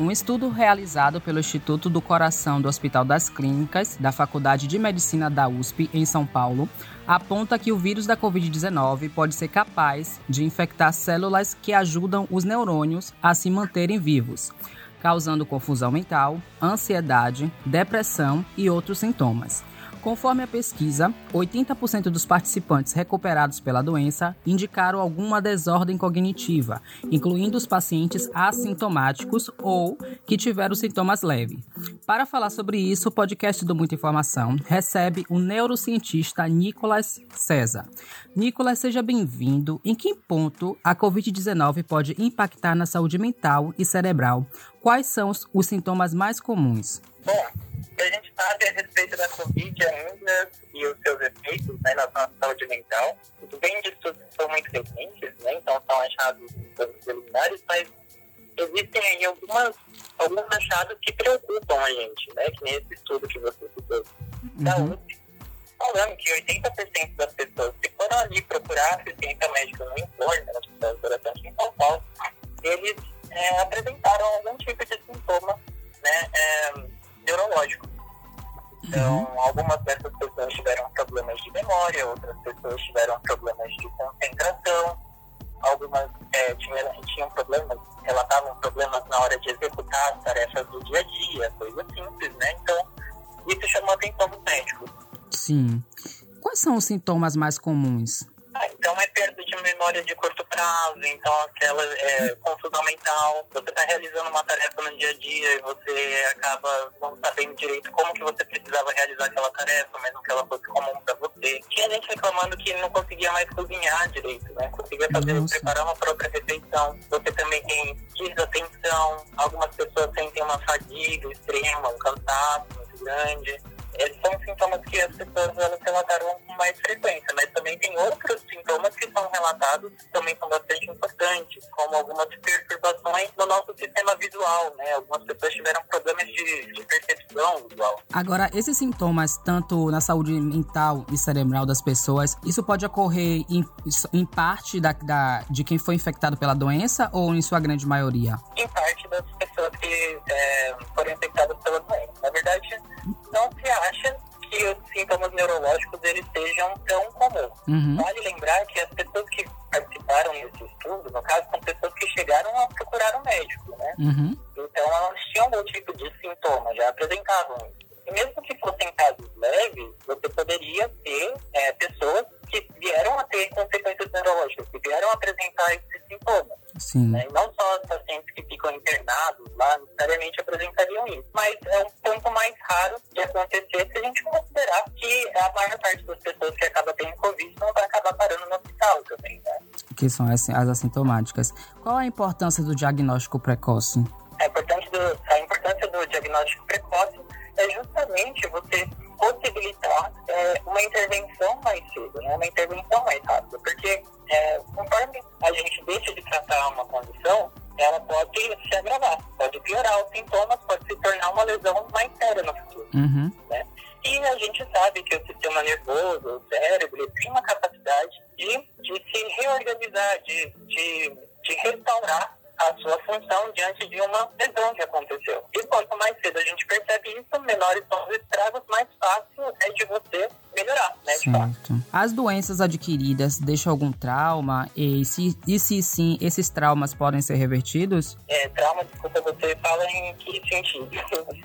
Um estudo realizado pelo Instituto do Coração do Hospital das Clínicas da Faculdade de Medicina da USP, em São Paulo, aponta que o vírus da Covid-19 pode ser capaz de infectar células que ajudam os neurônios a se manterem vivos, causando confusão mental, ansiedade, depressão e outros sintomas. Conforme a pesquisa, 80% dos participantes recuperados pela doença indicaram alguma desordem cognitiva, incluindo os pacientes assintomáticos ou que tiveram sintomas leves. Para falar sobre isso, o podcast do Muita Informação recebe o neurocientista Nicolas César. Nicolas, seja bem-vindo. Em que ponto a Covid-19 pode impactar na saúde mental e cerebral? Quais são os, sintomas mais comuns? Bom, a gente sabe a respeito da Covid ainda e os seus efeitos né, na nossa saúde mental. Os bem de estudos são muito recentes, né, então são achados preliminares, mas existem aí algumas, alguns achados que preocupam a gente, né, que nesse estudo que você citou da uhum. USP, falando que 80% das pessoas que foram ali procurar assistência médica no entorno, algumas dessas pessoas tiveram problemas de memória, outras pessoas tiveram problemas de concentração, algumas é, tinham, tinham problemas, relatavam problemas na hora de executar as tarefas do dia a dia, coisa simples, né? Então, isso chamou a atenção dos médicos. Sim. Quais são os sintomas mais comuns? Ah, então é perda de memória de curto então aquela é, confusão mental. Você está realizando uma tarefa no dia a dia e você acaba não sabendo direito como que você precisava realizar aquela tarefa, mesmo que ela fosse comum para você. Tinha gente reclamando que não conseguia mais cozinhar direito, né? Conseguia fazer, Nossa. preparar uma própria refeição. Você também tem desatenção, algumas pessoas sentem uma fadiga extrema, um cansaço muito grande esses são sintomas que as pessoas elas relataram com mais frequência, mas também tem outros sintomas que são relatados que também são bastante importantes, como algumas perturbações no nosso sistema visual, né? Algumas pessoas tiveram problemas de, de percepção visual. Agora, esses sintomas, tanto na saúde mental e cerebral das pessoas, isso pode ocorrer em, em parte da, da, de quem foi infectado pela doença ou em sua grande maioria? Em parte das pessoas que é, foram infectadas Uhum. Vale lembrar que as pessoas que participaram desse estudo, no caso, são pessoas que chegaram a procurar um médico, né? Uhum. Então, elas tinham algum tipo de sintoma, já apresentavam isso. E mesmo que fossem casos leves, você poderia ter é, pessoas que vieram a ter consequências neurológicas, que vieram a apresentar esses sintomas. Sim. Né? Não só os pacientes que ficam internados lá necessariamente apresentariam isso. Mas é um ponto mais raro de acontecer se a gente considerar que a maior parte das pessoas que Que são as, as assintomáticas. Qual a importância do diagnóstico precoce? A importância do, a importância do diagnóstico precoce é justamente você possibilitar é, uma intervenção mais cedo, né? uma intervenção mais rápida, porque é, conforme a gente deixa de tratar uma condição, ela pode se agravar, pode piorar os sintomas, pode se tornar uma lesão mais séria no futuro. Uhum. Né? E a gente sabe que o sistema nervoso, o cérebro, tem uma capacidade de, de se reorganizar, de, de, de restaurar a sua função diante de uma lesão que aconteceu. E quanto mais cedo a gente percebe isso, menores são os estragos, mais fácil é de você melhorar, né? Certo. As doenças adquiridas deixam algum trauma? E se, e se sim, esses traumas podem ser revertidos? É, trauma, desculpa, você fala em que sentido?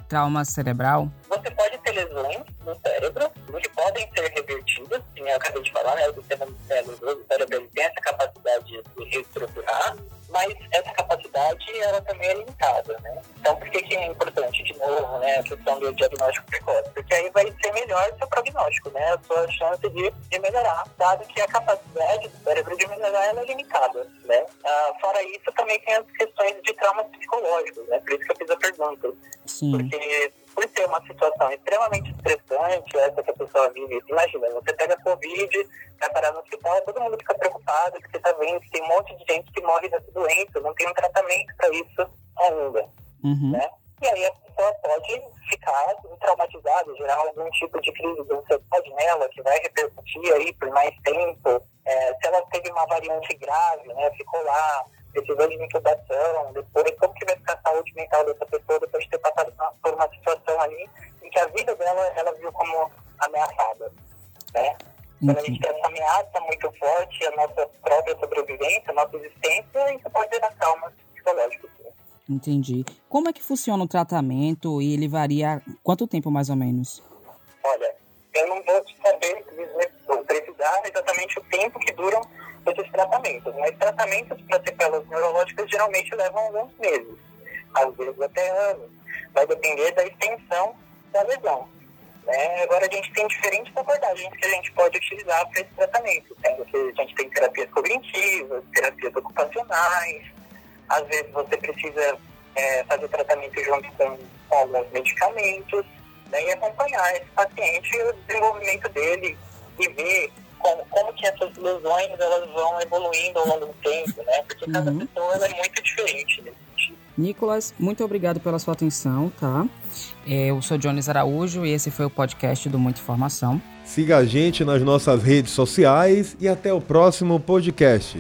Trauma cerebral? Você pode lesões no cérebro que podem ser revertidas, como eu acabei de falar, né? O sistema nervoso, o cérebro tem essa capacidade de reestruturar mas essa capacidade ela também é limitada, né? Então, por que, que é importante, de novo, né, a questão do diagnóstico precoce? Porque aí vai ser melhor o seu prognóstico, né? A sua chance de, de melhorar, dado que a capacidade do cérebro de melhorar ela é limitada, né? Ah, fora isso, também tem as questões de traumas psicológicos, né? Por isso que eu fiz a pergunta. Sim. Porque por ser uma situação extremamente estressante, essa que a pessoa vive, imagina, você pega Covid, vai parar no hospital, todo mundo fica preocupado, que você está vendo que tem um monte de gente que morre dessa doença, não tem um tratamento para isso ainda, uhum. né? E aí a pessoa pode ficar traumatizada, gerar algum tipo de crise de ansiedade nela, que vai repercutir aí por mais tempo. É, se ela teve uma variante grave, né, ficou lá precisou de intubação, depois como que vai ficar a saúde mental dessa pessoa depois de ter passado por uma situação ali em que a vida dela ela viu como ameaçada, né? Quando a gente tem essa ameaça muito forte, a nossa própria sobrevivência, a nossa existência, isso pode gerar traumas psicológicos. Entendi. Como é que funciona o tratamento e ele varia quanto tempo mais ou menos? Olha, eu não vou saber precisar exatamente o tempo que duram esses tratamentos, mas tratamentos para sequelas neurológicas geralmente levam alguns meses, às vezes até anos. Vai depender da extensão da lesão. Né? Agora, a gente tem diferentes abordagens que a gente pode utilizar para esse tratamento, sendo que a gente tem terapias cognitivas, terapias ocupacionais, às vezes você precisa é, fazer tratamento junto com, com alguns medicamentos, né? e acompanhar esse paciente o desenvolvimento dele e ver como, como que essas lesões elas vão evoluindo ao longo do tempo, né? Porque cada uhum. pessoa é muito diferente nesse sentido. Nicolas, muito obrigado pela sua atenção, tá? É, eu sou Jones Araújo e esse foi o podcast do Muita Informação. Siga a gente nas nossas redes sociais e até o próximo podcast.